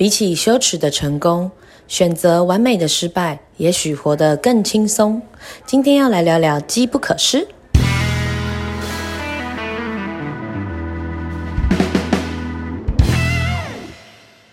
比起羞耻的成功，选择完美的失败，也许活得更轻松。今天要来聊聊机不可失。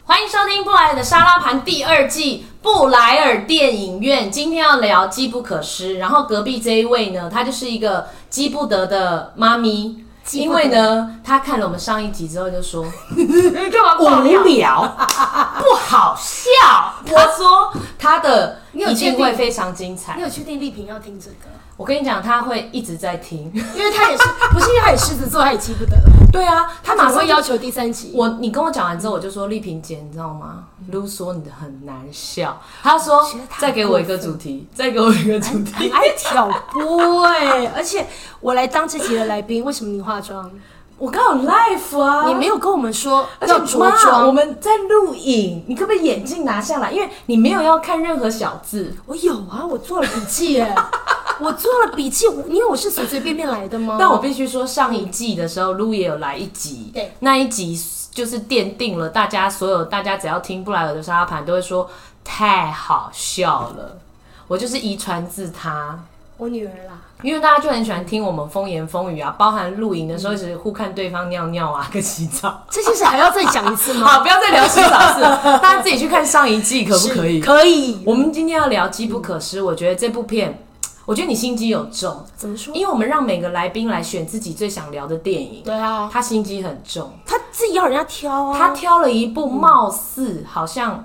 欢迎收听布莱尔的沙拉盘第二季，布莱尔电影院。今天要聊机不可失，然后隔壁这一位呢，她就是一个机不得的妈咪。因为呢，他看了我们上一集之后就说 无聊，不好笑。他说他的一定会非常精彩你。有确定丽萍要听这个？我跟你讲，他会一直在听。因为他也是，不是因为他也狮子座，他也记不得。对啊，她她马马上要求第三集。我，你跟我讲完之后，我就说丽萍姐，你知道吗？露说你的很难笑。他说再给我一个主题，再给我一个主很题。爱挑拨哎、而且我来当这集的来宾，为什么你化妆？我刚有 life 啊，你没有跟我们说要着装我。们在录影，你可不可以眼镜拿下来？因为你没有要看任何小字。我有啊，我做了笔记哎，我做了笔记，因为我是随随便便来的吗？但我必须说，上一季的时候，露也有来一集，对，那一集就是奠定了大家所有大家只要听布莱尔的沙拉盘都会说太好笑了。我就是遗传自他，我女儿啦，因为大家就很喜欢听我们风言风语啊，包含露营的时候一直互看对方尿尿啊，跟洗澡。这件事还要再讲一次吗？好，不要再聊洗澡事，大家自己去看上一季可不可以？可以。我们今天要聊《机不可失》，我觉得这部片，我觉得你心机有重，怎么说？因为我们让每个来宾来选自己最想聊的电影，对啊，他心机很重，他自己要人家挑啊。他挑了一部貌似好像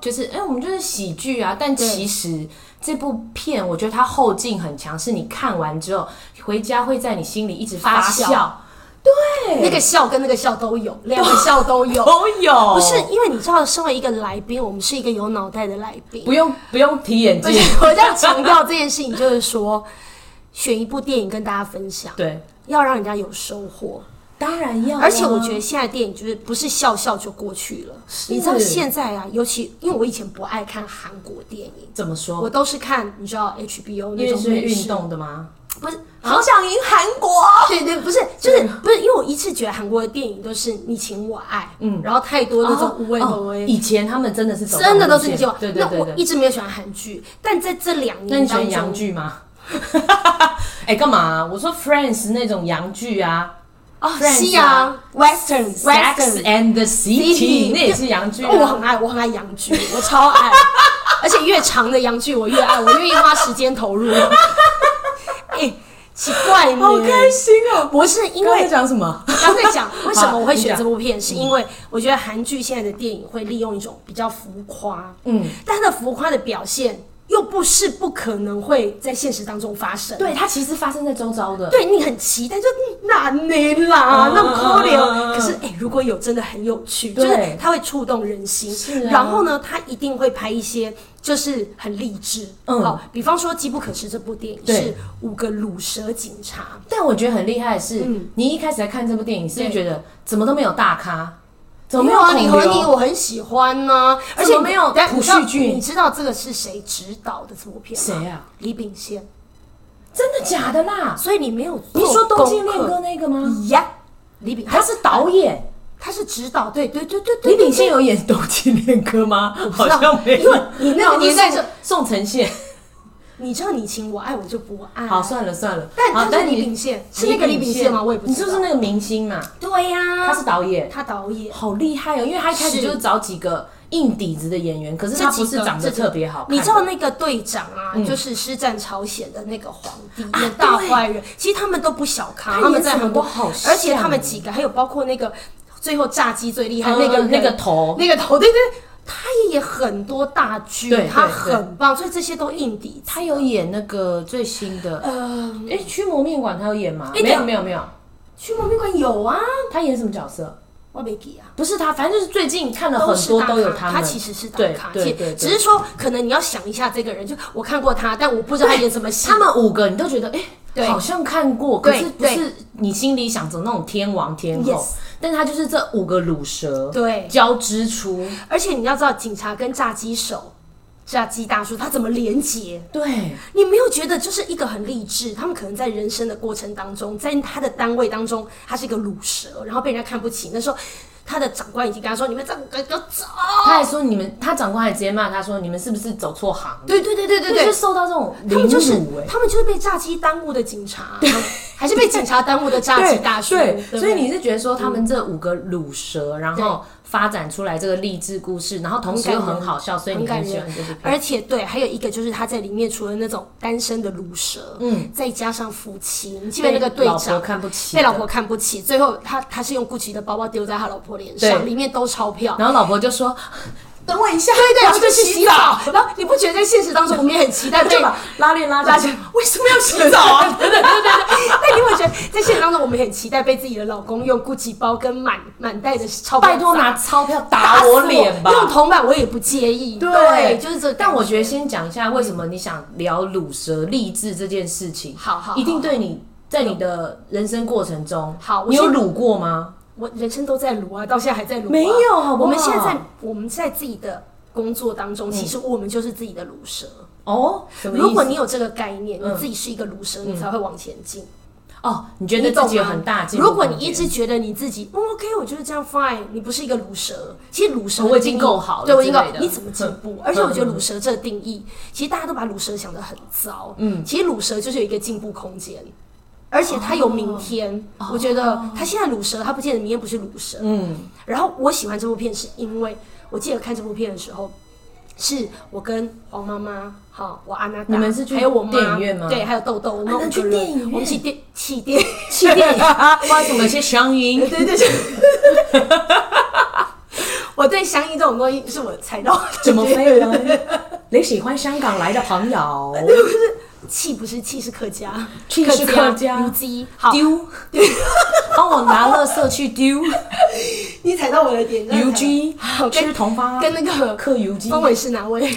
就是哎、我们就是喜剧啊，但其实这部片我觉得它后劲很强，是你看完之后回家会在你心里一直发发酵酵，对，那个笑跟那个笑都有，两个笑都有。都有，不是因为你知道，身为一个来宾，我们是一个有脑袋的来宾。不用不用提眼镜，我要强调这件事情，就是说，选一部电影跟大家分享，对，要让人家有收获。当然要啊、而且我觉得现在电影就是不是笑笑就过去了。你知道现在啊，尤其因为我以前不爱看韩国电影，怎么说？我都是看你知道 HBO 那种美式运，动的吗？不是。好想赢韩国。对对，不是，就是不是，因为我一直觉得韩国的电影都是你情我爱，嗯，然后太多那种无为哦无畏，以前他们真的是真的都是你情我。那我对对对对。一直没有喜欢韩剧，但在这两那你喜欢年当中，洋剧吗？哎，干嘛、我说 Friends 那种洋剧啊哦西洋 Western，Sex Western，and the City，City。那也是洋剧、我很爱，我很爱洋剧，我超爱，而且越长的洋剧我越爱，我愿意花时间投入。哎、奇怪呢，好开心哦！不是因为讲什么？刚才讲 为什么我会选这部片，是因为我觉得韩剧现在的电影会利用一种比较浮夸，嗯，但它的浮夸的表现又不是不可能会在现实当中发生。对，它其实发生在周遭的。对你很期待，就嗯难你啦，那么可怜。可是哎、如果有真的很有趣，就是它会触动人心。是啊然后呢，它一定会拍一些就是很励志。嗯好，比方说《机不可失》这部电影是五个卤蛇警察，但我觉得很厉害的是，嗯你一开始在看这部电影，是不是对觉得怎么都没有大咖，怎么没没有啊？李孔刘和你我很喜欢呢、而且没有等下朴你知道叙俊你知道这个是谁指导的这部片吗？谁啊？李秉宪。真的假的啦？所以你没有你说《做东京恋歌》那个吗？呀？李秉他是导演。他是指导，对对对对对。李秉宪有演《东京恋歌》吗？好像没有，因为你那个年代是宋承宪。你知道你情我爱，我就不爱。好，算了算了。但他是李秉宪，是那个李秉宪吗？我也不你知道。就是那个明星嘛？对呀，他是导演，他导演。好厉害哦！因为他一开始就是找几个硬底子的演员，可是他不是长得特别好看。你知道那个队长啊，嗯就是施战朝鲜的那个皇帝，大坏人。其实他们都不小咖，他他们在很多好像而且他们几个还有包括那个最后炸鸡最厉害嗯那个那个头那个头，对对，他也演很多大剧，他很棒，所以这些都硬底。他有演那个最新的，呃，哎，《驱魔面馆》他有演吗？哎没有没有没有，驱魔面馆有啊，他演什么角色？我没记啊。不是他，反正就是最近看了很多都有他们。他其实是大对咖，对对，只是说可能你要想一下这个人，就我看过他，但我不知道他演什么戏。他们五个你都觉得哎。好像看过，可是不是你心里想着那种天王天后但是他就是这五个卤蛇对交织出，而且你要知道，警察跟炸鸡手、炸鸡大叔他怎么连接？对，你没有觉得就是一个很励志？他们可能在人生的过程当中，在他的单位当中，他是一个卤蛇，然后被人家看不起。那时候他的长官已经跟他说：“你们这个要走。他还说你们，他长官还直接骂他说你们是不是走错行？”对对对对对对就是，受到这种凌他们就是。他们就是被炸鸡耽误的警察，还是被警察耽误的炸鸡大叔？对，所以你是觉得说他们这五个卤蛇，然后发展出来这个励志故事，然后同时又很好笑，所以你很喜欢这部片。而且对，还有一个就是他在里面除了那种单身的乳蛇，嗯，再加上夫妻，你记得那个队老婆长看不起，被老婆看不起，最后他他是用 GUCCI 的包包丢在他老婆脸上，里面都钞票。然后老婆就说：“等我一下，对对，我要然后就去去洗澡。然后你不觉得在现实当中，我们也很期待被就把拉链拉拉起为什么要洗澡啊？对对对对对。但你会觉得在现实当中，我们也很期待被自己的老公用 GUCCI 包跟满满袋的钞票拜托拿钞票打我脸吧！用铜板我也不介意。对就是这。但我觉得先讲一下为什么你想聊乳蛇励志这件事情，好好好一定对你在你的人生过程中，好你有乳过吗？我人生都在撸啊，到现在还在撸、啊。没有好不好我们现在在我们在自己的工作当中，其实我们就是自己的撸蛇。哦？如果你有这个概念，嗯你自己是一个撸蛇，你才会往前进。哦，你觉得自己有很大进步如果你一直觉得你自己、嗯、OK，我就是这样 fine，你不是一个卤蛇。其实卤蛇哦我已经够好了对我已经够之类的，你怎么进步？而且我觉得卤蛇这个定义，其实大家都把卤蛇想得很糟。嗯，其实卤蛇就是有一个进步空间。而且他有明天，我觉得他现在卤蛇，他不见得明天不是卤蛇。嗯，然后我喜欢这部片，是因为我记得看这部片的时候，是我跟黄妈妈，好，我安娜，你们是去还有我妈电影院吗对，还有豆豆，我们啊去电影院我们去电气电气垫，不好意思，我们有些乡音。对 对对。我对香烟这种东西是我猜到怎么飞呢？你喜欢香港来的朋友？气不是气是客家，气是客家无鸡。好，丢，帮我拿垃圾去丢。你踩到我的点。真的踩到 UG 好吃跟同发，跟那个客 UG。风尾是哪位？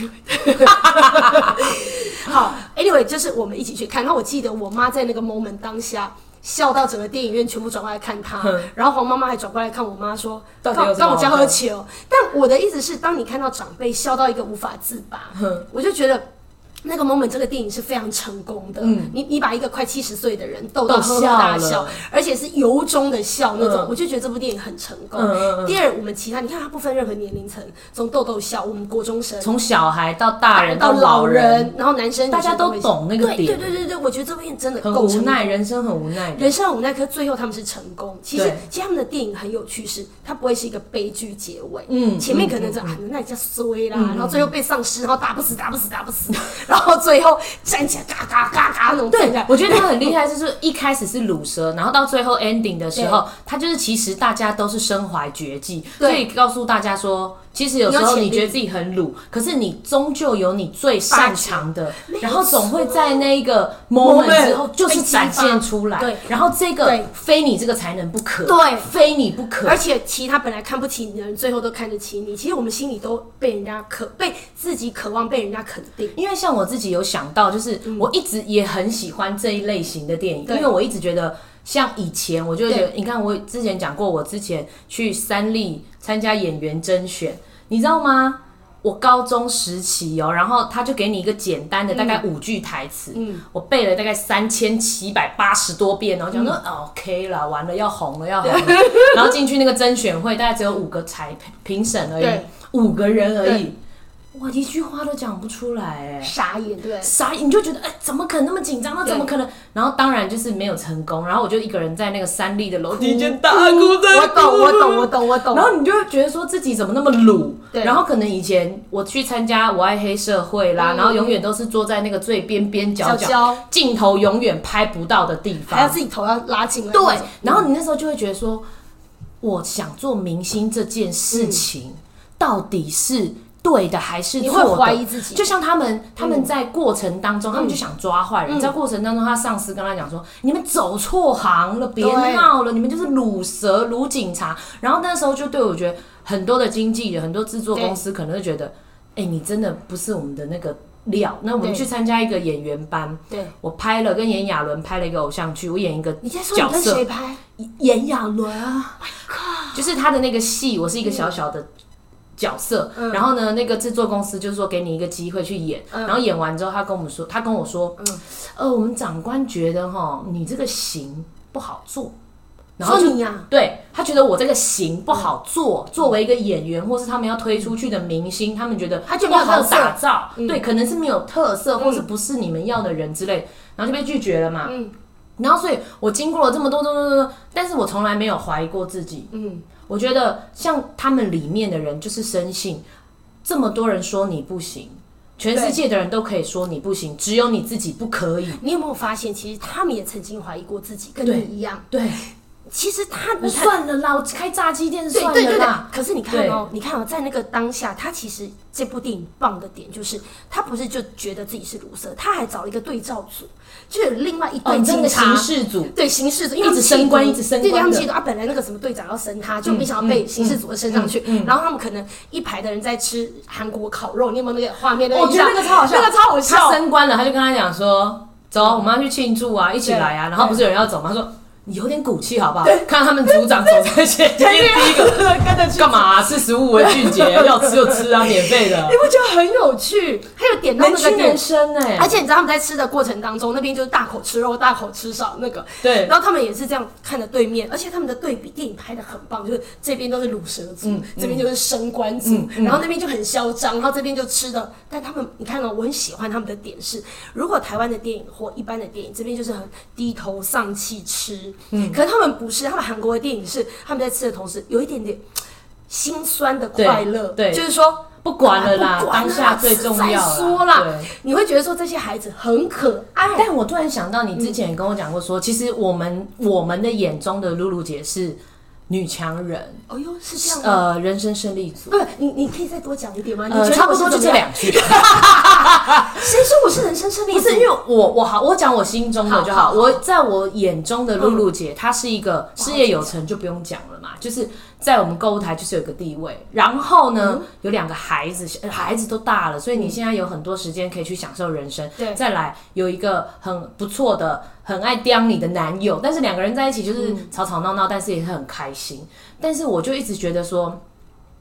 好，anyway，就是我们一起去看。然后我记得我妈在那个 moment 当下。笑到整个电影院全部转过来看她，然后黄妈妈还转过来看我妈说：“到底有什么让我家喝酒。”但我的意思是，当你看到长辈笑到一个无法自拔，我就觉得那个 moment 这个电影是非常成功的。你你把一个快七十岁的人逗到逗笑大笑，而且是由衷的笑那种，嗯我就觉得这部电影很成功。嗯嗯嗯第二，我们其他你看它不分任何年龄层，从逗逗笑，我们国中生。从小孩到大人到老老人，，然后男生大家都懂那个点对对对对对，我觉得这部电影真的很无奈，人生很无奈。人生很无奈，可是最后他们是成功。其实其实他们的电影很有趣是，它不会是一个悲剧结尾。嗯前面可能是、啊，那你叫衰啦，然后最后被丧尸，然后打不死，打不死，打不死，然 后最后站起来，嘎嘎嘎嘎那种对我觉得他很厉害，就是一开始是乳蛇，然后到最后 ending 的时候，他就是其实大家都是身怀绝技，对所以告诉大家说，其实有时候你觉得自己很鲁，可是你终究有你最擅长的，然后总会在那一个 moment 之后就是展现出来。对然后这个对非你这个才能不可，对非你不可而。且其他本来看不起你的人，最后都看得起你。其实我们心里都被人家渴，被自己渴望被人家肯定。因为像我自己有想到，就是我一直也很喜欢这一类型的电影，对。因为我一直觉得。像以前我就觉得，你看我之前讲过，我之前去三立参加演员甄选，你知道吗？我高中时期哦，然后他就给你一个简单的大概五句台词，嗯。我背了大概三千七百八十多遍，然后讲说、嗯哦 OK 了，完了要红了要红了，然后进去那个甄选会，大概只有五个裁评审而已，五个人而已对，我一句话都讲不出来哎。傻眼，对？傻眼，你就觉得哎、怎么可能那么紧张？那怎么可能？然后当然就是没有成功，然后我就一个人在那个三立的楼梯哭间大哭在我懂，我懂，我懂，我懂。然后你就会觉得说自己怎么那么鲁，对然后可能以前我去参加我爱黑社会啦，嗯然后永远都是坐在那个最边边角角，镜头永远拍不到的地方还要方。自己头要拉进来对。，然后你那时候就会觉得说，我想做明星这件事情到底是对的还是你会错？怀疑自己。就像他们，他们在过程当中，他们就想抓坏人，嗯。在过程当中，他上司跟他讲说：“你们走错行了，别对。闹了，你们就是卤蛇、卤警察。”然后那时候就对我觉得很多的经纪人、很多制作公司可能会觉得：“哎、你真的不是我们的那个料。”那我们对去参加一个演员班，对，我拍了跟炎亚纶拍了一个偶像剧，我演一个你在说你跟谁拍？炎亚纶啊，就是他的那个戏，我是一个小小的角色，嗯。然后呢，那个制作公司就是说给你一个机会去演，然后演完之后，他跟我们说，他跟我说，嗯呃，我们长官觉得哈，你这个型不好做。然后就你呀，对他觉得我这个型不好做，作为一个演员或是他们要推出去的明星，他们觉得他就不好没有打造，嗯。对，可能是没有特色，或是不是你们要的人之类，然后就被拒绝了嘛。嗯。然后所以我经过了这么多多多多多，但是我从来没有怀疑过自己。嗯，我觉得像他们里面的人就是深信，这么多人说你不行，全世界的人都可以说你不行，只有你自己不可以。你有没有发现，其实他们也曾经怀疑过自己，跟你一样。对，其实他，那你看，算了啦，我开炸鸡店算对对对对了啦。。可是你看哦，你看哦，在那个当下，他其实这部电影棒的点就是，他不是就觉得自己是卢瑟，他还找了一个对照组，就有另外一哦，对警察。刑事组，对刑事组，因为一直升官一直升官对，他们的嫉妒啊，本来那个什么队长要升他，就没想到被刑事组的升上去。然后他们可能一排的人在吃韩国烤肉，你有没有那个画面？我觉得那个超好笑，那个超好笑他笑。升官了，他就跟他讲说：“走，我们要去庆祝啊，一起来啊。”然后不是有人要走吗？他说：“你有点骨气好不好？”看他们组长走在前面，第一个跟着去干嘛？四十五为俊杰，要吃就吃啊，免费的你，不觉得很有趣？还有点到能那个点屈能，伸哎而。且你知道他们在吃的过程当中，那边就是大口吃肉，大口吃少那个。对然后他们也是这样看着对面，而且他们的对比电影拍的很棒，就是这边都是卤蛇族，嗯这边就是升官族，然后那边就很嚣张，然后这边就吃的。但他们你看哦，我很喜欢他们的点是，如果台湾的电影或一般的电影，这边就是很低头丧气吃，嗯，可是他们不是，他们韩国的电影是他们在吃的同时有一点点心酸的快乐，对对。就是说。不管了啦不，管了当下最重要再说啦对。你会觉得说这些孩子很可爱，但我突然想到，你之前也跟我讲过说，其实我们我们的眼中的露露姐是女强人，哦哟，是这样吗？呃，人生胜利组。不，你你可以再多讲一点吗？你呃，差不多就这？两句。谁说我是人生胜利组？不是因为我我好，我讲我心中的就好。好好好我在我眼中的露露姐，她是一个事业有成，就不用讲了嘛。就是在我们购物台就是有个地位，然后呢，有两个孩子，呃孩子都大了，所以你现在有很多时间可以去享受人生。对再来有一个很不错的、很爱刁你的男友，但是两个人在一起就是吵吵闹闹，但是也是很开心。但是我就一直觉得说。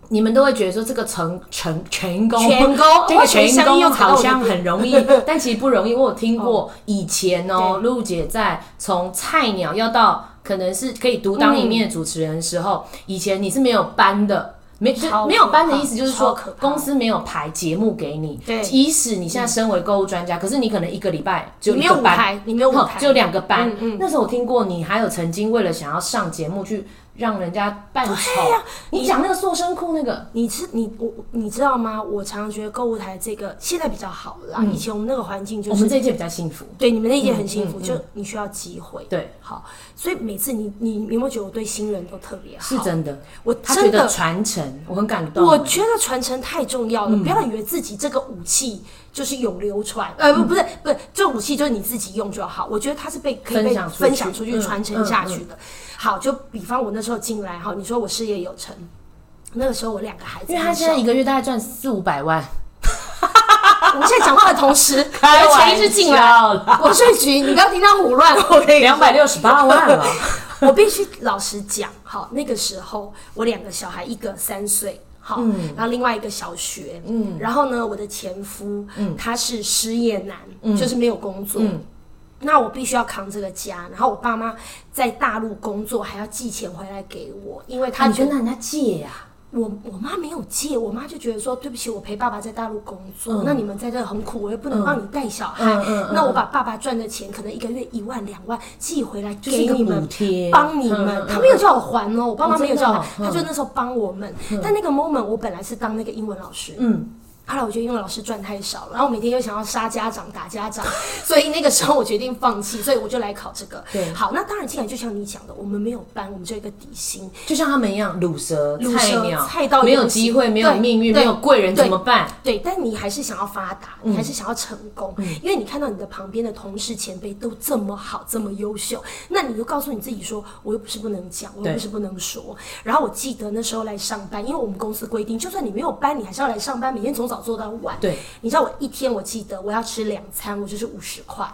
你们都会觉得说这个成成全功全功 这个全功好像很容易，但其实不容易。我有听过以前哦，露姐在从菜鸟要到可能是可以独当一面的主持人的时候，以前你是没有班的。没没有班的意思，就是说公司没有排节目给你。对即使你现在身为购物专家，可是你可能一个礼拜只有一个班，没有排，你没有舞台，只有两个班。嗯嗯那时候我听过，你还有曾经为了想要上节目去让人家扮丑呀，你讲那个塑身裤那个，你知你我你知道吗？我常常觉得购物台这个现在比较好了啦。以前我们那个环境就是嗯我们这一届比较幸福。对你们那一届很幸福，嗯嗯就你需要机会。对，好，所以每次你你你有没有觉得我对新人都特别好？是真的。我真的传承，我很感动。我觉得传承太重要了，嗯不要以为自己这个武器就是有流传，呃，不，不是，不是，这武器就是你自己用就好。我觉得它是被可以被分享出去传承下去的。好，就比方我那时候进来哈，你说我事业有成，那个时候我两个孩子，因为他现在一个月大概赚四五百万，我们现在讲话的同时，我的钱一直进来。来，国税局，你不要听他胡乱，我可以两百六十八万了。我必须老实讲，好，那个时候我两个小孩，一个三岁。好，然后另外一个小学，嗯，然后呢，我的前夫，嗯，他是失业男，就是没有工作，嗯。那我必须要扛这个家，然后我爸妈在大陆工作，还要寄钱回来给我，因为他你觉得人家借呀，我我妈没有借，我妈就觉得说对不起，我陪爸爸在大陆工作，嗯。那你们在这很苦，我又不能帮你带小孩，嗯嗯嗯那我把爸爸赚的钱，可能一个月一万两万寄回来给你们帮你们，他没有叫我还哦，我爸妈没有叫我哦还，他就那时候帮我们。但那个 moment 我本来是当那个英文老师，嗯，后来我觉得英文老师赚太少了，然后我每天又想要杀家长、打家长，所以那个时候我决定放弃，所以我就来考这个。对。好，那当然既然就像你讲的，我们没有班，我们就有一个底薪，就像他们一样，卤蛇、菜鸟、菜到没有机会、没有命运、没有贵人怎么办？对，但你还是想要发达，嗯你还是想要成功，因为你看到你的旁边的同事前辈都这么好，这么优秀，那你就告诉你自己说，我又不是不能讲，我又不是不能说。然后我记得那时候来上班，因为我们公司规定，就算你没有班，你还是要来上班，每天从早做到晚。对，你知道我一天，我记得我要吃两餐，我就是五十块。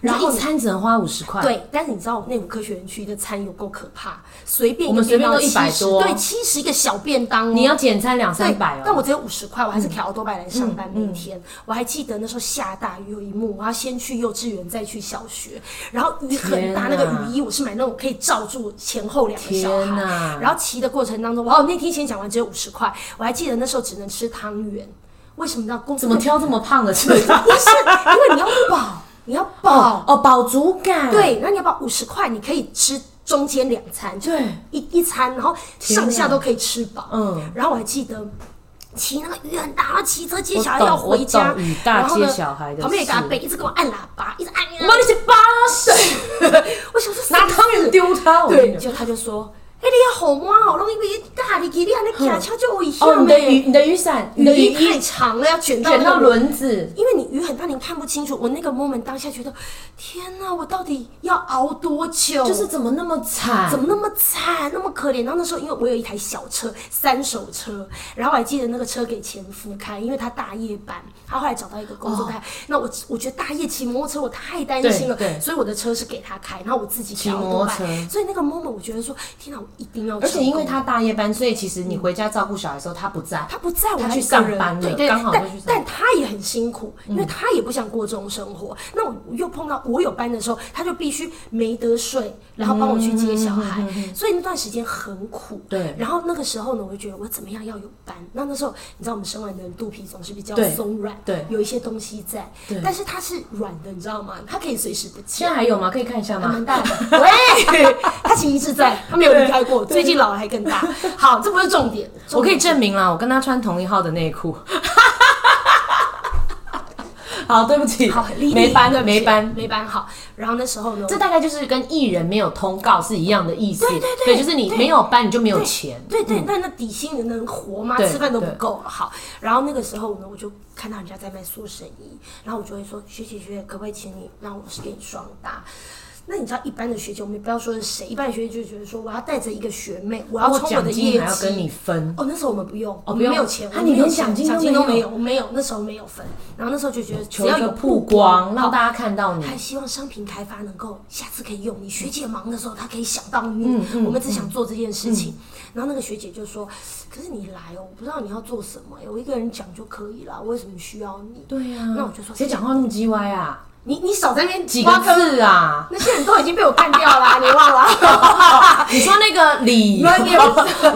然后餐只能花五十块，，对，但是你知道内湖科学园区的餐有够可怕，随便一我们个随便都便当100多。对，七十一个小便当哦，你要简餐两三百哦。但我只有五十块，我还是调多拜来上班。每天、我还记得那时候下大雨，有一幕我要先去幼稚园，再去小学，然后雨很大，那个雨衣我是买那种可以罩住前后两个小孩。天，然后骑的过程当中，哇，那天先讲完只有五十块，我还记得那时候只能吃汤圆，为什么呢？公怎么挑这么胖的吃？不是，因为你要饱，你要饱，哦，饱足感，对，那你要把五十块，你可以吃中间两餐，对，一一餐，然后上下都可以吃饱。嗯，然后我还记得骑那个雨很大，然后骑车接小孩要回家雨，大接小孩的旁边有个阿伯一直给我按喇叭，一直按。我帮你去八十，我想说 拿汤圆丢他，对，就他就说。哎、你要好吗？好容易被大力给你，你骑车就危险哦，你的雨，欸你的雨伞，你的雨雨衣太长了，要卷到卷到轮轮子，因为你雨很大，你看不清楚。我那个 moment 当下觉得，天哪，我到底要熬多久？就是怎么那么惨？怎么那么惨，那么可怜？然后那时候因为我有一台小车，三手车，然后我还记得那个车给前夫开，因为他大夜班，他后来找到一个工作开。那我我觉得大夜骑摩托车我太担心了，所以我的车是给他开，然后我自己骑骑摩托车所以那个 moment 我觉得说，天哪，我一定要，而且因为他大夜班，所以其实你回家照顾小孩的时候，他不在。他不在我他去上班了对刚好就去上但他也很辛苦，因为他也不想过这种生活。那我又碰到我有班的时候，他就必须没得睡，然后帮我去接小孩，所以那段时间很苦。对然后那个时候呢，我就觉得我怎么样要有班。那那时候你知道我们生完的人肚皮总是比较松软，对有一些东西在对，但是它是软的，你知道吗？它可以随时不见现。在还有吗？可以看一下吗还蛮？大的，喂，他其实一直在，他没有离开过，最近老了还更大。好，这不是重点，我可以证明啦，我跟他穿同一号的内裤。好，对不起好，离，没班对没班。没班好。然后那时候呢，这大概就是跟艺人没有通告是一样的意思。对对对就是你没有班，你就没有钱。对对，那那底薪你能活吗？吃饭都不够。好，然后那个时候呢，我就看到人家在卖塑身衣，然后我就会说，学姐学姐，可不可以请你让我是给你双搭？那你知道一般的学姐，我们也不要说是谁，一般的学姐就觉得说，我要带着一个学妹，我要我冲我的业还要跟你。分。哦，那时候我们不用，我们没有钱，啊我们连奖金都没有我没有，那时候没有分。然后那时候就觉得只要有曝曝光，让大家看到你。还希望商品开发能够下次可以用你。学姐忙的时候，她可以想到你。嗯嗯我们只想做这件事情。然后那个学姐就说：“可是你来哦，我不知道你要做什么耶，我一个人讲就可以了，我为什么需要你？”对呀、那我就说谁讲话那么叽歪啊？你你少在那边几个挖坑，字啊？那些人都已经被我干掉了，你忘了？你说那个李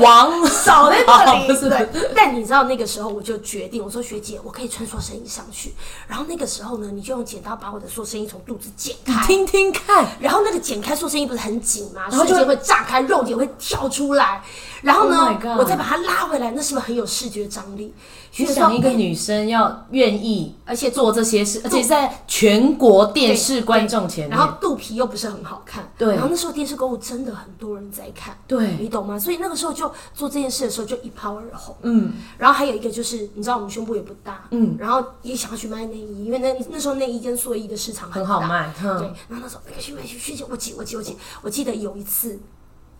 王少在这哦里。不是不对，但你知道那个时候我就决定，我说学姐，我可以穿塑身衣上去。然后那个时候呢，你就用剪刀把我的塑身衣从肚子剪开。听听看，然后那个剪开塑身衣不是很紧吗？然后就瞬间会炸开，肉也会跳出来。然后 Oh 呢我再把它拉回来，那是不是很有视觉张力？想一个女生要愿意，而且做这些事，而且在全国电视对观众前面，然后肚皮又不是很好看，对。然后那时候电视购物真的很多人在看，对。你懂吗？所以那个时候就做这件事的时候就一炮而红。嗯，然后还有一个就是，你知道我们胸部也不大，嗯。然后也想要去卖内衣，因为那那时候内衣跟睡衣的市场大。很好卖，对，，然后那时候那个去买去去去，我记我记我记，我记得有一次，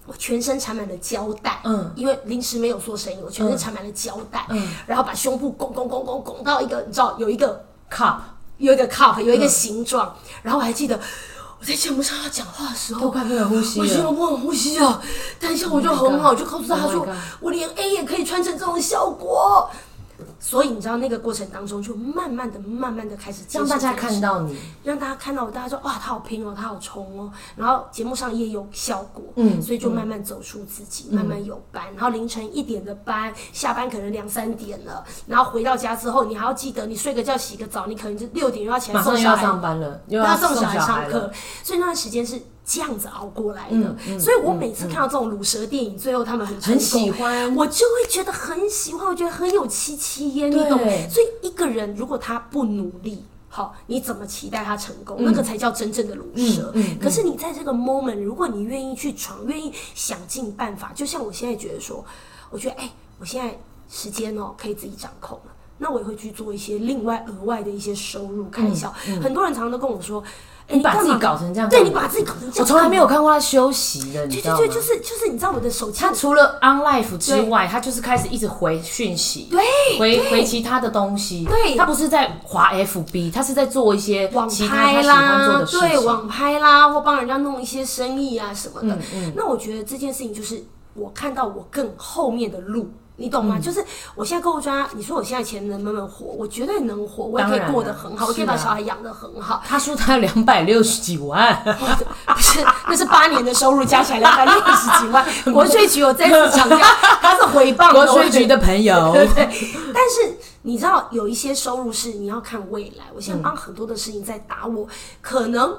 我全身缠满了胶带，嗯。因为临时没有做生意，我全身缠满了胶带，嗯。然后把胸部拱拱拱拱拱到一个，你知道有一个 cup 有一个 cup，有一个嗯形状，然后我还记得我在节目上要讲话的时候。都快不能呼吸我心了。中不能呼吸啊！但是我就 Oh 很好，God 就告诉他 Oh my 说 God 我连 A 也可以穿成这种效果。所以你知道那个过程当中，就慢慢的、慢慢的开始让大家看到你，让大家看到我，大家说哇，他好拼哦，他好冲哦，然后节目上也有效果，嗯所以就慢慢走出自己，慢慢有班，然后凌晨一点的班，下班可能两三点了，然后回到家之后，你还要记得你睡个觉、洗个澡，你可能就六点又要起来送小孩，上班了，又要送送小孩上课。，所以那段时间是这样子熬过来的。所以我每次看到这种乳蛇电影，最后他们很成很喜欢我就会觉得很喜欢，我觉得很有戚戚焉，你对懂？所以一个人如果他不努力。好，你怎么期待他成功？那个才叫真正的卤蛇。嗯嗯嗯可是你在这个 moment，如果你愿意去闯，愿意想尽办法，就像我现在觉得说，我觉得哎、我现在时间哦可以自己掌控了，那我也会去做一些另外额外的一些收入开销。嗯很多人常常都跟我说。哎你把自己搞成这样，对你把自己搞成这样，我从来没有看过他休息的，你知道吗？对对对，就是就是，你知道我的手机他除了 on life 之外，他就是开始一直回讯息，对回对回其他的东西。对他不是在滑 FB，他是在做一些网拍他喜欢做啦的，事对，情。网拍啦，或帮人家弄一些生意啊什么的。嗯那我觉得这件事情就是我看到我更后面的路。你懂吗？嗯就是我现在购物专家，你说我现在钱能不能活？我绝对能活，我也可以过得很好，我可以把小孩养得很好。他说他两百六十几万，不是，那是八年的收入加起来两百六十几万。国税局我再次强调，他是回报国税局的朋友，对对，但是你知道有一些收入是你要看未来。我现在帮很多的事情在打我，可能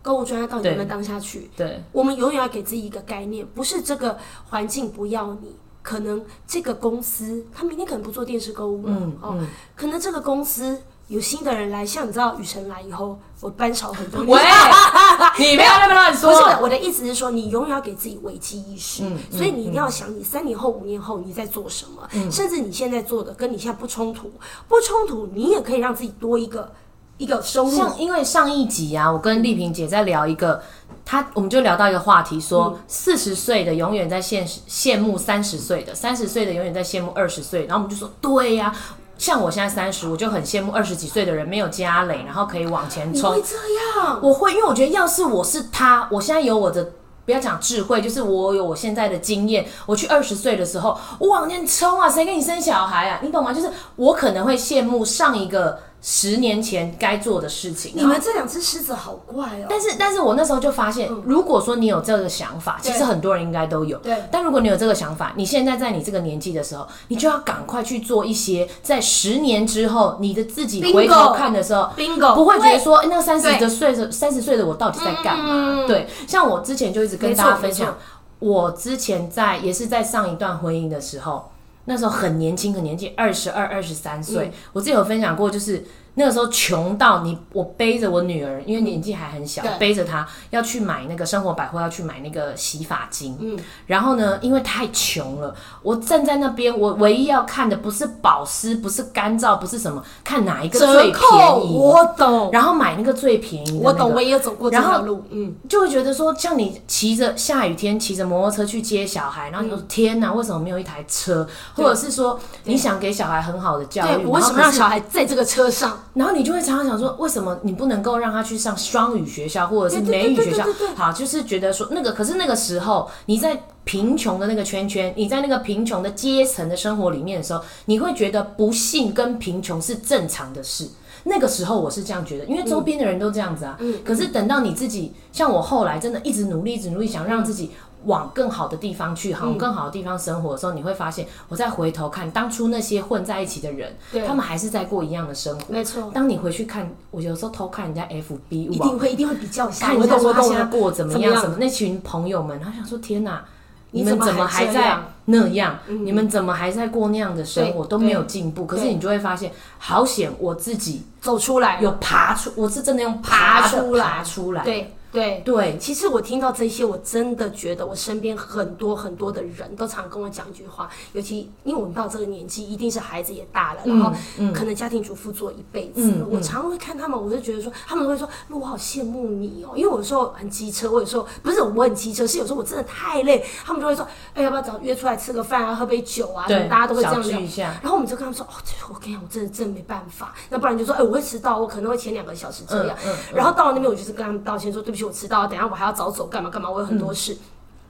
购物专家到底能不能当下去？对，我们永远要给自己一个概念，不是这个环境不要你，可能这个公司他明天可能不做电视购物了，嗯哦，可能这个公司有新的人来，像你知道雨辰来以后，我班少很多。喂，你不要那么乱不是说。我的意思是说，你永远要给自己危机意识，嗯所以你一定要想，你三年后、五年后你在做什么，嗯甚至你现在做的跟你现在不冲突，不冲突，你也可以让自己多一个一个收入。像因为上一集啊，我跟丽萍姐在聊一个，她我们就聊到一个话题，说四十岁的永远在羡羡慕三十岁的，三十岁的永远在羡慕二十岁，然后我们就说对呀、像我现在三十，我就很羡慕二十几岁的人没有家累，然后可以往前冲会。这样？我会，因为我觉得要是我是他，我现在有我的。不要讲智慧，就是我有我现在的经验。我去二十岁的时候，我往前冲啊！谁给你生小孩啊？你懂吗？就是我可能会羡慕上一个十年前该做的事情。你们这两只狮子好怪哦。但是，但是我那时候就发现，如果说你有这个想法，其实很多人应该都有。对。但如果你有这个想法，你现在在你这个年纪的时候，你就要赶快去做一些，在十年之后，你的自己回头看的时候 bingo 不会觉得说，哎那三十的岁的三十岁的我到底在干嘛？嗯对，像我之前就一直跟大家分享，我之前在也是在上一段婚姻的时候，那时候很年轻，很年轻，二十二、二十三岁。我自己有分享过，就是那个时候穷到你，我背着我女儿，因为年纪还很小，对背着她要去买那个生活百货，要去买那个洗发精。嗯，然后呢，因为太穷了，我站在那边，我唯一要看的不是保湿，不是干燥，不是什么，看哪一个最便宜，我懂，然后买那个最便宜的、那个。我懂，我也有走过这条路。嗯，就会觉得说，像你骑着下雨天骑着摩托车去接小孩，然后你说、天哪，为什么没有一台车？或者是说你想给小孩很好的教对，育，我为什么让小孩在这个车上？然后你就会常常想说，为什么你不能够让他去上双语学校或者是美语学校？好，就是觉得说那个，可是那个时候你在贫穷的那个圈圈，你在那个贫穷的阶层的生活里面的时候，你会觉得不幸跟贫穷是正常的事。那个时候我是这样觉得，因为周边的人都这样子啊。可是等到你自己，像我后来真的一直努力，一直努力，想让自己往更好的地方去，往更好的地方生活的时候，你会发现，我再回头看当初那些混在一起的人，他们还是在过一样的生活。没错，当你回去看，我有时候偷看人家 FB，一定会一定会比较一下。看一下我懂，我懂说他现在。过怎么样，怎么样什么那群朋友们，他想说天哪，你们怎么还在那样？你们怎么还在过那样的生活，都没有进步？可是你就会发现，好险我自己走出来有爬出，我是真的用爬出来爬出来。对对对，其实我听到这些，我真的觉得我身边很多很多的人都常跟我讲一句话，尤其因为我们到这个年纪，一定是孩子也大了，然后可能家庭主妇做一辈子了。嗯我常会看他们，我就觉得说，他们会说，那我好羡慕你哦，因为我有时候很机车，我有时候不是我很机车，是有时候我真的太累，他们就会说，哎，要不要找约出来吃个饭啊，喝杯酒啊，对大家都会这样聊一下。然后我们就跟他们说，哦，这我跟你讲，我真的真的没办法。那不然就说，哎、我会迟到，我可能会前两个小时这样。然后到了那边，我就是跟他们道歉说，对不起，我迟到，等下我还要早走，干嘛干嘛，我有很多事。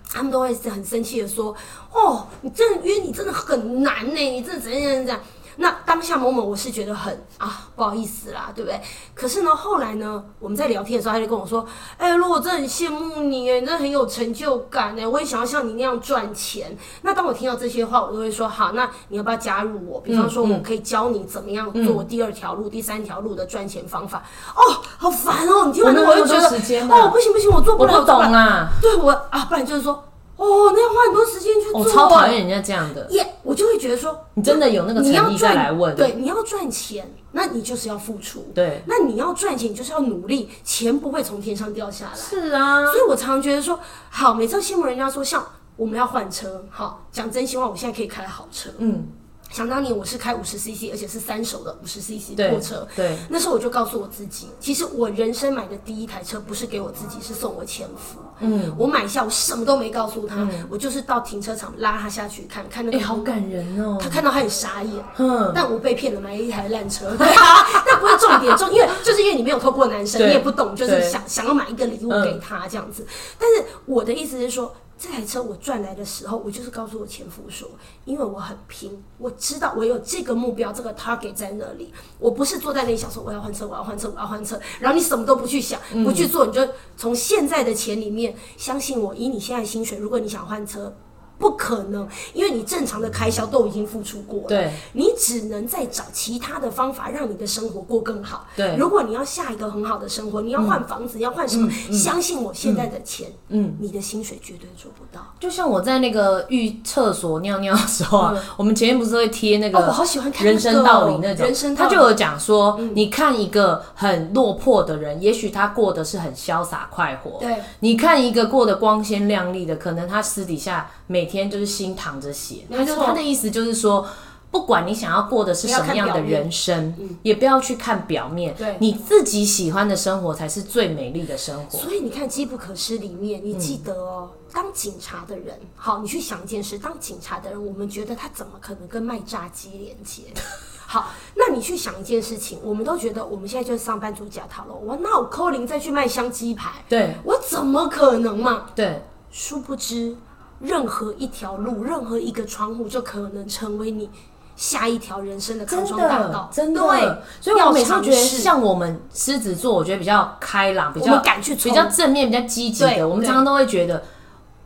他们都会很生气的说：“哦，你真的约你真的很难呢，你真的怎样怎样怎样。”那当下某某我是觉得很啊不好意思啦，对不对？可是呢，后来呢，我们在聊天的时候，他就跟我说：“哎、如果真的很羡慕你，哎，你真的很有成就感，哎，我也想要像你那样赚钱。”那当我听到这些话，我都会说：“好，那你要不要加入我？比方说，我可以教你怎么样做第二条路、第三条路的赚钱方法。”哦，好烦哦！你听完之后，我就觉得哦，不行不行，我做不了，我不懂啊，对我啊，不然就是说，哦，那要花很多时间去做，我超讨厌人家这样的。耶我就会觉得说，你真的有那个你要诚意再赚来问？对，你要赚钱，那你就是要付出，对，那你要赚钱，你就是要努力，钱不会从天上掉下来。是啊，所以我常常觉得说，好，每次羡慕人家说，像我们要换车，好，讲真心话，我现在可以开好车，嗯，想当年我是开五十 CC，而且是三手的五十 CC 对破车。对，那时候我就告诉我自己，其实我人生买的第一台车不是给我自己，是送我前夫。嗯，我买下我什么都没告诉他，我就是到停车场拉他下去看看那哎、个。好感人哦。他看到他很傻眼，嗯，但我被骗了，买了一台烂车。那不是重点，重因为就是因为你没有透过男生，你也不懂，就是想想要买一个礼物给他这样子。但是我的意思是说，这台车我赚来的时候，我就是告诉我前夫说，因为我很拼，我知道我有这个目标，这个 target 在那里，我不是坐在那里想说我要换车，我要换车，我要换车，然后你什么都不去想，不去做，你就从现在的钱里面，相信我，以你现在薪水，如果你想换车。不可能，因为你正常的开销都已经付出过了，对，你只能再找其他的方法让你的生活过更好。对。如果你要下一个很好的生活，你要换房子，你要换什么？相信我，现在的钱，嗯，你的薪水绝对做不到。就像我在那个浴厕所尿尿的时候啊，我们前面不是会贴那个哦我好喜欢看人生道理那种，人生他就有讲说，你看一个很落魄的人，也许他过得是很潇洒快活，对，你看一个过得光鲜亮丽的，可能他私底下每天就是心淌着血。他就他的意思就是说，不管你想要过的是什么样的人生，也不要去看表面，对你自己喜欢的生活才是最美丽的生活。所以你看《机不可失》里面，你记得哦，当警察的人，好，你去想一件事，当警察的人，我们觉得他怎么可能跟卖炸鸡连接？好，那你去想一件事情，我们都觉得我们现在就是上班族假套了，我那我扣零再去卖香鸡排？对我怎么可能嘛？对，殊不知，任何一条路，任何一个窗户，就可能成为你下一条人生的康真庄大道的。真的对，，所以我每次觉得，像我们狮子座，我觉得比较开朗，比较敢去比较正面、比较积极对的。我们常常都会觉得。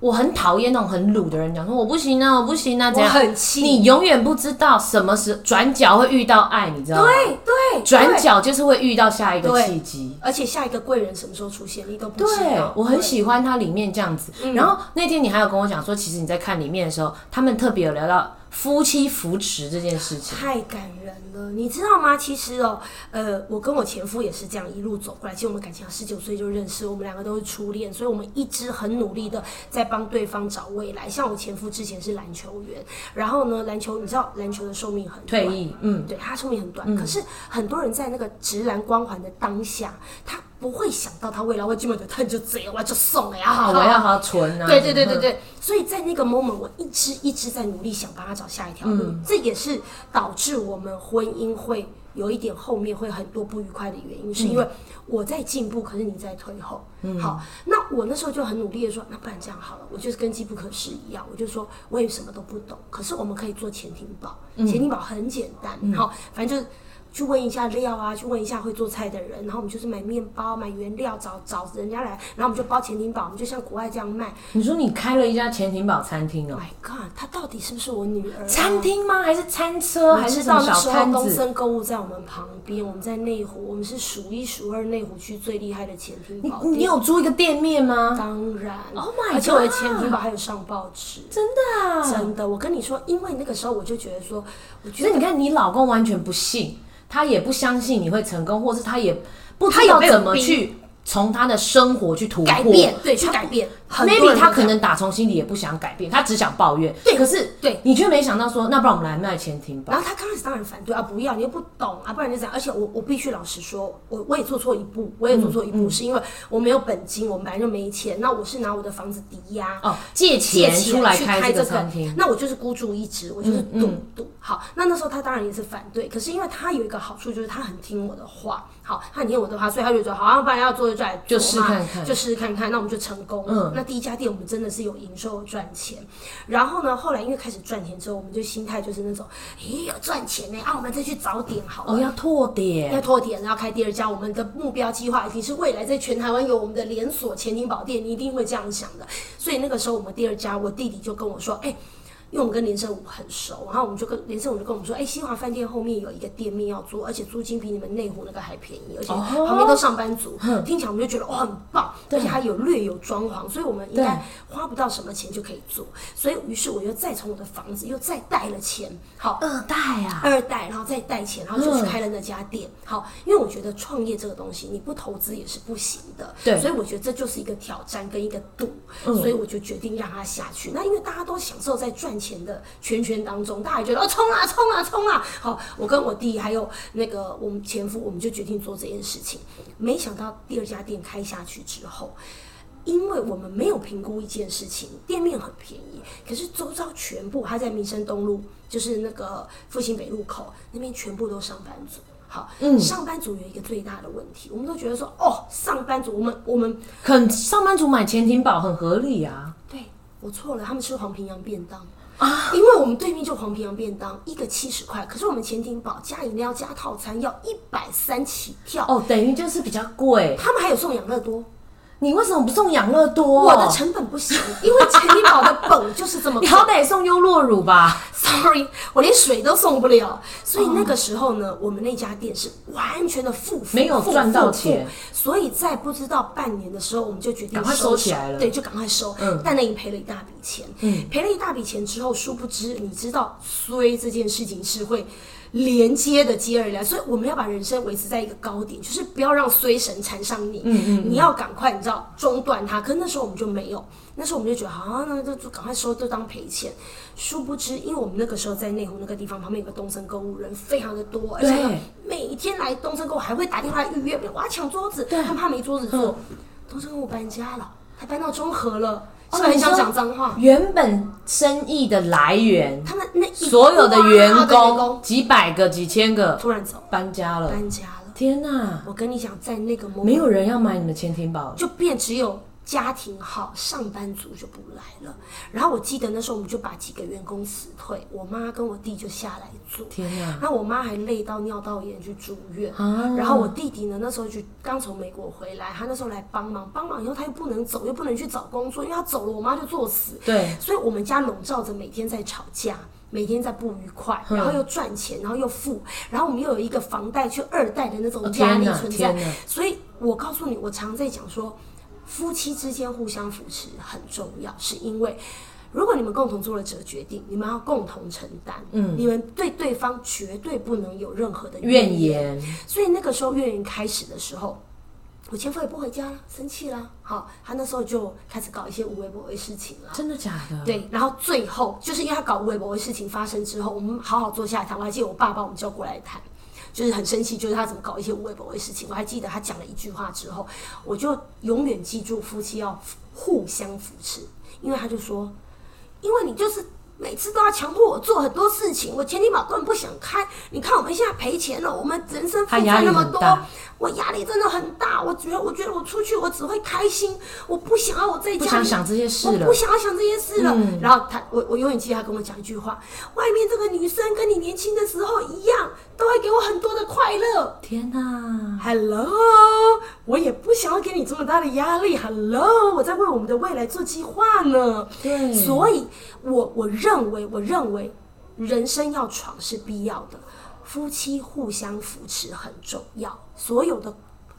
我很讨厌那种很鲁的人，讲说我不行啊，我不行啊，怎我样？很气。你永远不知道什么时转角会遇到爱，你知道吗？对对，转角就是会遇到下一个契机。而且下一个贵人什么时候出现，你都不知对道。，我很喜欢它里面这样子。然后那天你还有跟我讲说，其实你在看里面的时候，他们特别有聊到夫妻扶持这件事情。太感人了，你知道吗？其实哦，呃，我跟我前夫也是这样一路走过来。其实我们感情十九岁就认识，我们两个都是初恋，所以我们一直很努力的在帮对方找未来。像我前夫之前是篮球员，然后呢，篮球你知道篮球的寿命很短退役，嗯，对他寿命很短，可是很多人在那个直男光环的当下，他不会想到他未来会这么的疼就这样，我就送了呀，好，我要好？好存啊。对对对对对，所以在那个 moment，我一直一直在努力想帮他找下一条路，这也是导致我们婚姻会有一点后面会很多不愉快的原因，是因为我在进步，可是你在退后。好，那我那时候就很努力的说，那不然这样好了，我就是跟机不可失一样，我就说我也什么都不懂，可是我们可以做潜艇堡，潜艇堡很简单，好，反正就是。去问一下料啊，去问一下会做菜的人，然后我们就是买面包、买原料，找找人家来，然后我们就包潜艇堡，我们就像国外这样卖。你说你开了一家潜艇堡餐厅哦、My God，她到底是不是我女儿、啊？餐厅吗？还是餐车？我还是知什么小道那时候摊子？东森购物在我们旁边，我们在内湖，我们是数一数二内湖区最厉害的潜艇堡店。你有租一个店面吗？当然 Oh my 而且我的 God 潜艇堡还有上报纸。真的啊！真的，我跟你说，因为那个时候我就觉得说，我觉得所以你看，你老公完全不信，他也不相信你会成功，或是他也不知道怎么去从他的生活去突破改变，对，去改变。Maybe 他可能打从心里也不想改变，他只想抱怨。对可是对你却没想到说，那不然我们来卖前厅吧然。后他刚开始当然反对啊，不要，你又不懂啊，不然就这样。而且我我必须老实说，我我也做错一步，我也做错一嗯步，是因为我没有本金，我们本来就没钱，那我是拿我的房子抵押。哦，借借钱出来开这这个餐厅，那我就是孤注一掷，我就是赌嗯赌。好，那那时候他当然也是反对，可是因为他有一个好处，就是他很听我的话，好，他很听我的话，所以他就说，好，啊不然要做就来做就试嘛看看就试试看看，那我们就成功了。那第一家店我们真的是有营收有赚钱，然后呢，后来因为开始赚钱之后，我们就心态就是那种，咦，有赚钱呢，啊，我们再去找点好了。哦，要拓要，拓点，然后开第二家。我们的目标计划一定是未来在全台湾有我们的连锁潜艇宝店，你一定会这样想的。所以那个时候我们第二家，我弟弟就跟我说，哎、因为我们跟连胜武很熟，然后我们就跟连胜武就跟我们说，哎、新华饭店后面有一个店面要租，而且租金比你们内湖那个还便宜，而且哦旁边都上班族，听起来我们就觉得哦很棒，而且还有略有装潢，所以我们应该花不到什么钱就可以做。所以于是我又再从我的房子又再贷了钱，好，二代啊，二代，然后再贷钱，然后就去开了那家店。好，因为我觉得创业这个东西，你不投资也是不行的。对所以我觉得这就是一个挑战跟一个赌，所以我就决定让他下去。那因为大家都享受在赚赚钱的圈圈当中，大家觉得哦冲啊冲啊冲啊！好，我跟我弟还有那个我们前夫，我们就决定做这件事情。没想到第二家店开下去之后。因为我们没有评估一件事情，店面很便宜，可是周遭全部，他在民生东路，就是那个复兴北路口那边，全部都上班族。好，嗯，上班族有一个最大的问题，我们都觉得说，哦，上班族，我们我们，肯上班族买潜艇堡很合理啊。对，我错了，他们吃黄平洋便当啊，因为我们对面就黄皮洋便当，一个七十块，可是我们前庭堡加饮料加套餐要一百三起跳，哦，等于就是比较贵。他们还有送养乐多。你为什么不送养乐多？我的成本不行，因为陈怡宝的本就是这么。你好歹送优酪乳吧。Sorry，我连水都送不了。所以那个时候呢，我们那家店是完全的负没有赚到钱。所以在不知道半年的时候，我们就决定赶快收起来了。对，就赶快收。嗯。但那已经赔了一大笔钱。嗯。赔了一大笔钱之后，殊不知你知道衰这件事情是会。连接的接而来，所以我们要把人生维持在一个高点，就是不要让衰神缠上你。嗯嗯，你要赶快，你知道中断它。可是那时候我们就没有，那时候我们就觉得，好，那就就赶快收，就当赔钱。殊不知，因为我们那个时候在内湖那个地方旁边有个东森购物，人非常的多，而且每天来东森购物还会打电话预约，我要抢桌子，他怕没桌子坐。东森购物搬家了，他搬到中和了。是不是很想讲脏话？原本生意的来源，他们那所有的员工几百个、几千个，突然走，搬家了，搬家了。天哪！我跟你讲，在那个没有人要买你的潜艇堡，就变只有。家庭好上班族就不来了，然后我记得那时候我们就把几个员工辞退，我妈跟我弟就下来做。天哪！那我妈还累到尿道炎去住院，然后我弟弟呢那时候就刚从美国回来，他那时候来帮忙，帮忙以后他又不能走，又不能去找工作，因为他走了我妈就作死。对，所以我们家笼罩着每天在吵架，每天在不愉快，然后又赚钱，然后又付，然后我们又有一个房贷去二代的那种压力存在。所以我告诉你，我常在讲说。夫妻之间互相扶持很重要，是因为如果你们共同做了这个决定，你们要共同承担。嗯，你们对对方绝对不能有任何的怨言。所以那个时候怨言开始的时候，我前夫也不回家了，生气了。好，他那时候就开始搞一些无微不微事情了。真的假的？对。然后最后就是因为他搞无微不微事情发生之后，我们好好坐下来谈。我还记得我爸把我们叫过来谈。就是很生气，就是他怎么搞一些无微不微事情。我还记得他讲了一句话之后，我就永远记住夫妻要互相扶持，因为他就说，因为你就是。每次都要强迫我做很多事情，我前天宝根本不想开。你看我们现在赔钱了，我们人生负债那么多，我压力真的很大。我觉得，我觉得我出去我只会开心，我不想要我在家。不想想这些事了。我不想要想这些事了。然后他，我我永远记得他跟我讲一句话：外面这个女生跟你年轻的时候一样，都会给我很多的快乐。天哪，Hello，我也不想要给你这么大的压力。Hello，我在为我们的未来做计划呢。对，所以我我认。认为，我认为人生要闯是必要的，夫妻互相扶持很重要，所有的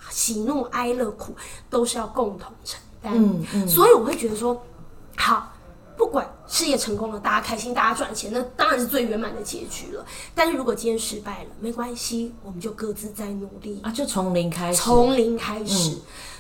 喜怒哀乐苦都是要共同承担。嗯嗯，所以我会觉得说，好，不管事业成功了，大家开心，大家赚钱，那当然是最圆满的结局了。但是如果今天失败了，没关系，我们就各自再努力啊，就从零开始，从零开始。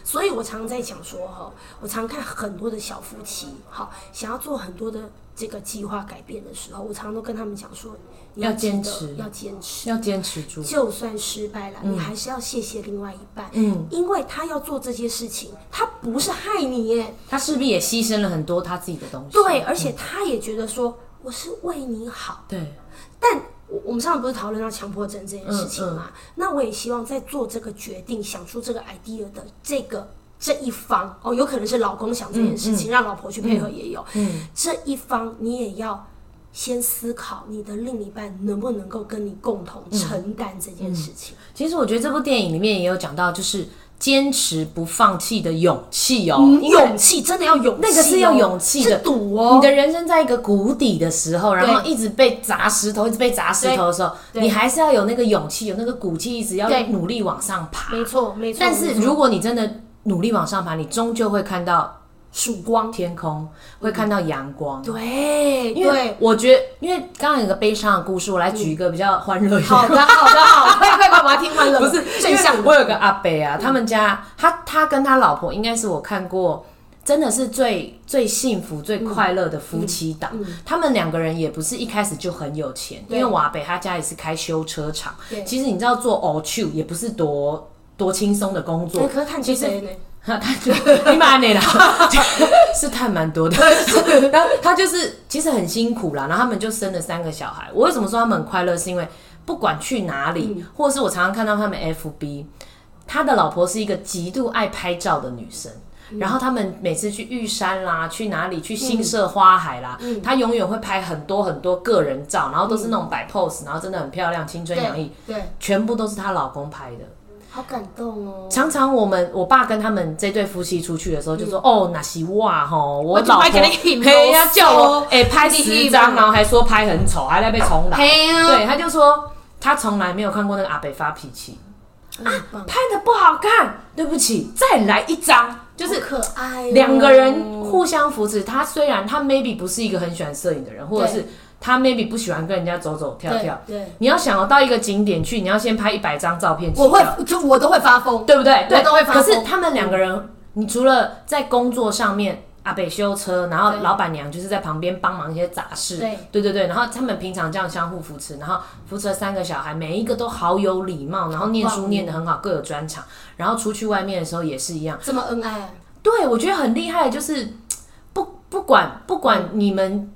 所以我常常在讲说，哈，我常看很多的小夫妻，好，想要做很多的。这个计划改变的时候，我常常都跟他们讲说，要坚持，要坚持，要坚持住。就算失败了，你还是要谢谢另外一半，嗯，因为他要做这些事情，他不是害你耶，他势必也牺牲了很多他自己的东西。对，而且他也觉得说，我是为你好。对，但我我们上次不是讨论到强迫症这件事情嘛？那我也希望在做这个决定、想出这个 idea 的这个。这一方哦，有可能是老公想这件事情，让老婆去配合也有。嗯，这一方你也要先思考，你的另一半能不能够跟你共同承担这件事情。其实我觉得这部电影里面也有讲到，就是坚持不放弃的勇气哦，勇气真的要勇气，那个是要勇气的赌哦。你的人生在一个谷底的时候，然后一直被砸石头，一直被砸石头的时候，你还是要有那个勇气，有那个骨气，一直要努力往上爬。没错，没错。但是如果你真的努力往上爬，你终究会看到曙光，天空会看到阳光。对，因为我觉得，因为刚刚有个悲伤的故事，我来举一个比较欢乐一点。好的，好的，好，快快快，我要听欢乐。不是正向。我有个阿伯啊，他们家他他跟他老婆应该是我看过真的是最最幸福、最快乐的夫妻档。他们两个人也不是一开始就很有钱，因为瓦北他家也是开修车厂。其实你知道做 all two 也不是多多轻松的工作。可是看其实他就你买那啦，是太蛮多的。然后他就是其实很辛苦啦，然后他们就生了三个小孩。我为什么说他们很快乐？是因为不管去哪里，或者是我常常看到他们 FB，他的老婆是一个极度爱拍照的女生。然后他们每次去玉山啦，去哪里去新社花海啦，他永远会拍很多很多个人照，然后都是那种摆 pose，然后真的很漂亮，青春洋溢。对，全部都是她老公拍的。好感动哦！常常我们我爸跟他们这对夫妻出去的时候，就说：“哦，那是哇吼，我老婆嘿呀叫我 哎拍十张，然后还说拍很丑，还在被重打。对，他就说他从来没有看过那个阿北发脾气啊，拍的不好看，对不起，再来一张，就是可爱两个人互相扶持。他虽然他 maybe 不是一个很喜欢摄影的人，或者是。他 maybe 不喜欢跟人家走走跳跳，对，你要想要到一个景点去，你要先拍一百张照片。我会，就我都会发疯，对不对？对，都会发疯。可是他们两个人，你除了在工作上面，阿北修车，然后老板娘就是在旁边帮忙一些杂事，对，对对对。然后他们平常这样相互扶持，然后扶持了三个小孩，每一个都好有礼貌，然后念书念得很好，各有专长。然后出去外面的时候也是一样，这么恩爱。对，我觉得很厉害，就是不不管不管你们。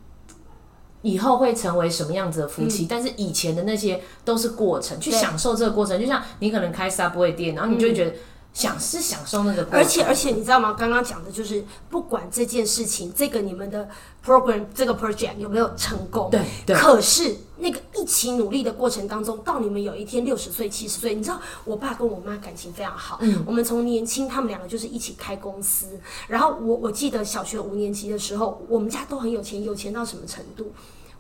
以后会成为什么样子的夫妻？但是以前的那些都是过程，去享受这个过程。就像你可能开 Subway 店，然后你就会觉得享是享受那个。而且而且，你知道吗？刚刚讲的就是，不管这件事情，这个你们的 program 这个 project 有没有成功，对对。可是那个一起努力的过程当中，到你们有一天六十岁、七十岁，你知道，我爸跟我妈感情非常好。嗯。我们从年轻，他们两个就是一起开公司。然后我我记得小学五年级的时候，我们家都很有钱，有钱到什么程度？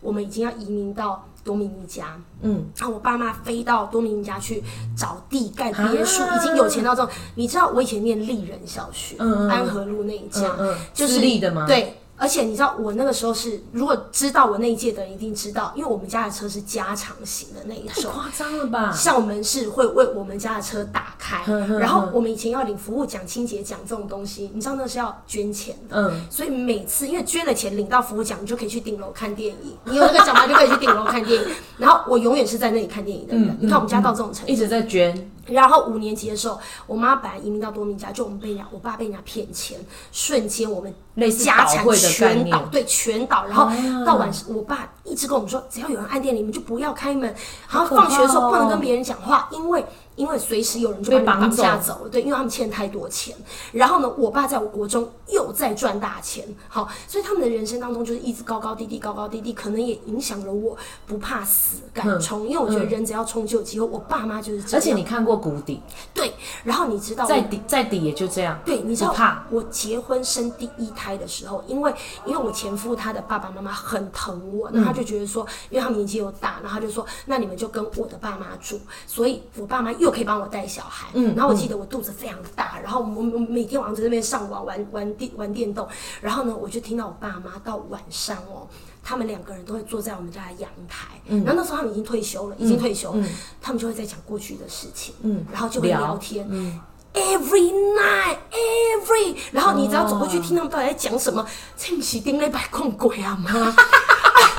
我们已经要移民到多米尼加，嗯，然后我爸妈飞到多米尼加去找地盖别墅，已经有钱到这种。你知道我以前念丽人小学，安和路那一家，就是立的吗？对。而且你知道，我那个时候是，如果知道我那一届的人一定知道，因为我们家的车是加长型的那一种，太夸张了吧？校门是会为我们家的车打开，然后我们以前要领服务奖、清洁奖这种东西，你知道那是要捐钱的，嗯，所以每次因为捐了钱领到服务奖，你就可以去顶楼看电影，你有那个奖牌就可以去顶楼看电影。然后我永远是在那里看电影的人，你看我们家到这种程度，一直在捐。然后五年级的时候，我妈本来移民到多米家，就我们被人家，我爸被人家骗钱，瞬间我们家产全倒，对，全倒。然后到晚上，我爸一直跟我们说，只要有人按电铃，你们就不要开门。然后放学的时候不能跟别人讲话，因为。因为随时有人就把你绑架走了，对，因为他们欠太多钱。然后呢，我爸在我国中又在赚大钱，好，所以他们的人生当中就是一直高高低低，高高低低，可能也影响了我不怕死，敢冲。因为我觉得人只要冲就有机会。我爸妈就是这样。而且你看过谷底，对。然后你知道，在底在底也就这样。对，你知道，怕我结婚生第一胎的时候，因为因为我前夫他的爸爸妈妈很疼我，那他就觉得说，因为他们年纪又大，然后他就说，那你们就跟我的爸妈住，所以我爸妈。又可以帮我带小孩，嗯，然后我记得我肚子非常大，然后我我每天晚上在那边上网玩玩电玩电动，然后呢，我就听到我爸妈到晚上哦，他们两个人都会坐在我们家的阳台，嗯，然后那时候他们已经退休了，已经退休，嗯，他们就会在讲过去的事情，嗯，然后就会聊天，嗯，every night every，然后你只要走过去听他们到底在讲什么，这不是丁磊白控鬼啊吗？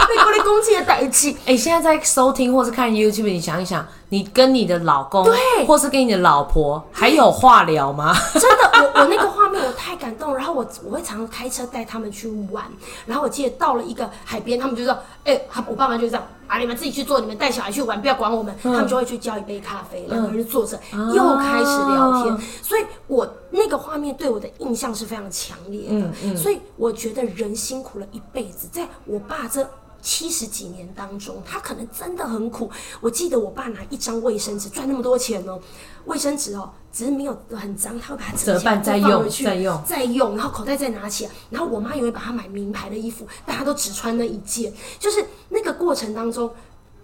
被过来攻击的代际。哎，现在在收听或是看 YouTube，你想一想，你跟你的老公，对，或是跟你的老婆，还有话聊吗？真的，我我那个画面我太感动，然后我我会常常开车带他们去玩，然后我记得到了一个海边，他们就说，哎，我爸妈就这样，啊，你们自己去做，你们带小孩去玩，不要管我们，他们就会去叫一杯咖啡，两个人坐着又开始聊天，所以我那个画面对我的印象是非常强烈的，所以我觉得人辛苦了一辈子，在我爸这。七十几年当中，他可能真的很苦。我记得我爸拿一张卫生纸赚那么多钱哦，卫生纸哦，只是没有很脏，他会把它折半再用，再用，再用，然后口袋再拿起来。然后我妈也会把他买名牌的衣服，大家都只穿那一件，就是那个过程当中。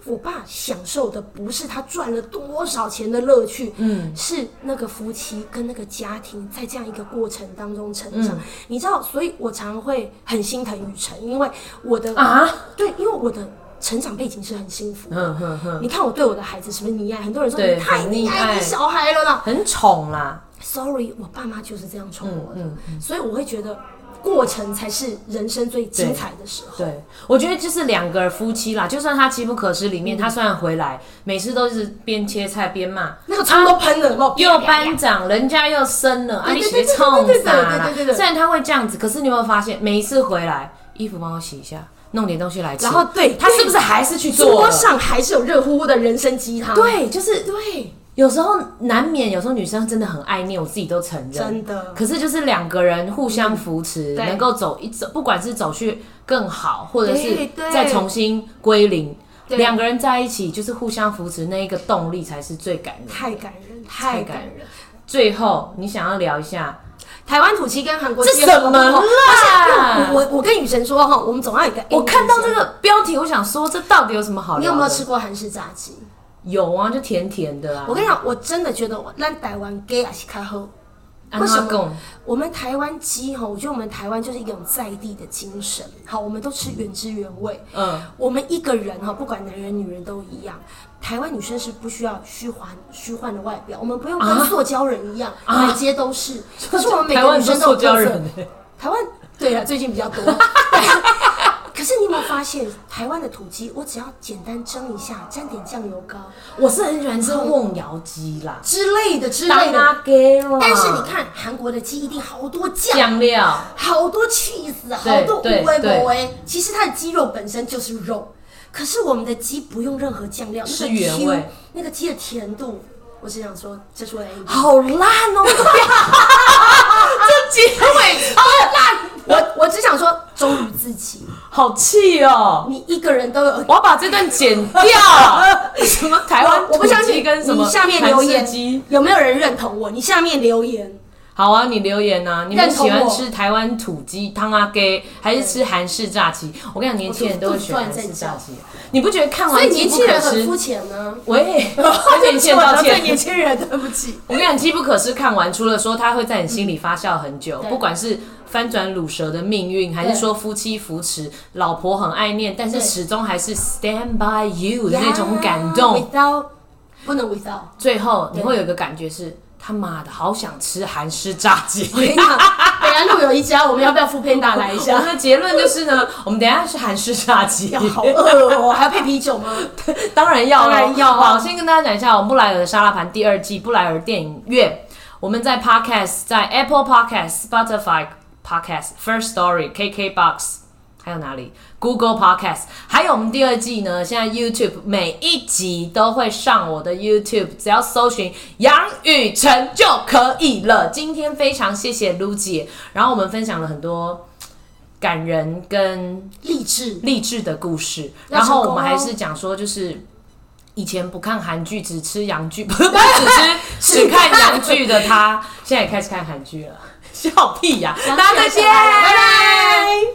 我爸享受的不是他赚了多少钱的乐趣，嗯，是那个夫妻跟那个家庭在这样一个过程当中成长。你知道，所以我常会很心疼雨辰，因为我的啊，对，因为我的成长背景是很幸福的。你看我对我的孩子是不是溺爱？很多人说你太溺爱你小孩了啦，很宠啦。sorry，我爸妈就是这样宠我的，嗯所以我会觉得过程才是人生最精彩的时候。对，我觉得就是两个夫妻啦，就算他机不可失，里面他虽然回来，每次都是边切菜边骂，那个葱都喷了，又班长，人家又生了，啊，你对对对学冲啥啦？虽然他会这样子，可是你有没有发现，每一次回来，衣服帮我洗一下，弄点东西来吃，然后对他是不是还是去做？桌上还是有热乎乎的人参鸡汤。对，就是对。有时候难免，有时候女生真的很爱念，我自己都承认。真的可是就是两个人互相扶持，对能够走一走，不管是走去更好，或者是再重新归零，对两个人在一起就是互相扶持，那一个动力才是最感人。太感人，太感人。最后，你想要聊一下台湾土鸡跟韩国这鸡什么啦？我我跟雨神说哈，我们总要有一个我看到这个标题，我想说这到底有什么好？你有没有吃过韩式炸鸡？有啊，就甜甜的啊。我跟你讲，我真的觉得我咱台湾鸡还是开喝。安为什么我们台湾鸡哈，我觉得我们台湾就是一种在地的精神。好，我们都吃原汁原味。嗯，我们一个人哈，不管男人女人都一样。台湾女生是不需要虚幻虚幻的外表，我们不用跟啊塑胶人一样，啊满街都是。可是我们每个台湾女生都有胶特色。人欸，台湾对啊，最近比较多。可是你有没有发现，台湾的土鸡，我只要简单蒸一下，沾点酱油膏我是很喜欢吃瓮窑鸡啦，之类的之类的。当给啦。但是你看韩国的鸡一定好多酱，料，好多 cheese，好多五味对不味。其实它的鸡肉本身就是肉，可是我们的鸡不用任何酱料，是那个原味那个鸡的甜度，我只想说，这是我的好烂哦！这结尾好烂，我我只想说，忠于自己，好气哦！你一个人都有。我要把这段剪掉。什么台湾我不相信土鸡跟什么你下面留言？有没有人认同我？你下面留言。好啊，你留言啊！你们喜欢吃台湾土鸡汤啊给，还是吃韩式炸鸡？我跟你讲，年轻人都会选韩式炸鸡。你不觉得看所以完机不可年轻人很失肤？浅呢。喂，跟年轻人道对歉。年轻人，对不起。我跟你讲，《机不可失》看完，除了说它会在你心里发酵很久，对不管是翻转乳蛇的命运，还是说夫妻扶持，老婆很爱念，但是始终还是 stand by you 的那种感动。，without 不能 without。最后你会有一个感觉是，他妈的，好想吃韩式炸鸡。我跟你讲，北安路有一家，我们要不要副片打来一下我下？们的结论就是呢，我们等一下是韩式炸鸡，好饿哦，还要配啤酒吗？当然要咯当然要啊好，先跟大家讲一下，我们布莱尔的沙拉盘第二季布莱尔电影院，我们在 Podcast，在 Apple Podcast、Spotify Podcast、First Story、KKBox，还有哪里？Google Podcast，还有我们第二季呢，现在 YouTube 每一集都会上我的 YouTube，只要搜寻杨雨辰就可以了。今天非常谢谢 Lu 姐，然后我们分享了很多感人跟励志，励志的故事，然后我们还是讲说，就是以前不看韩剧，只吃洋剧，不是不只吃只看洋剧的他，现在也开始看韩剧了，笑屁呀、大家再见，拜拜。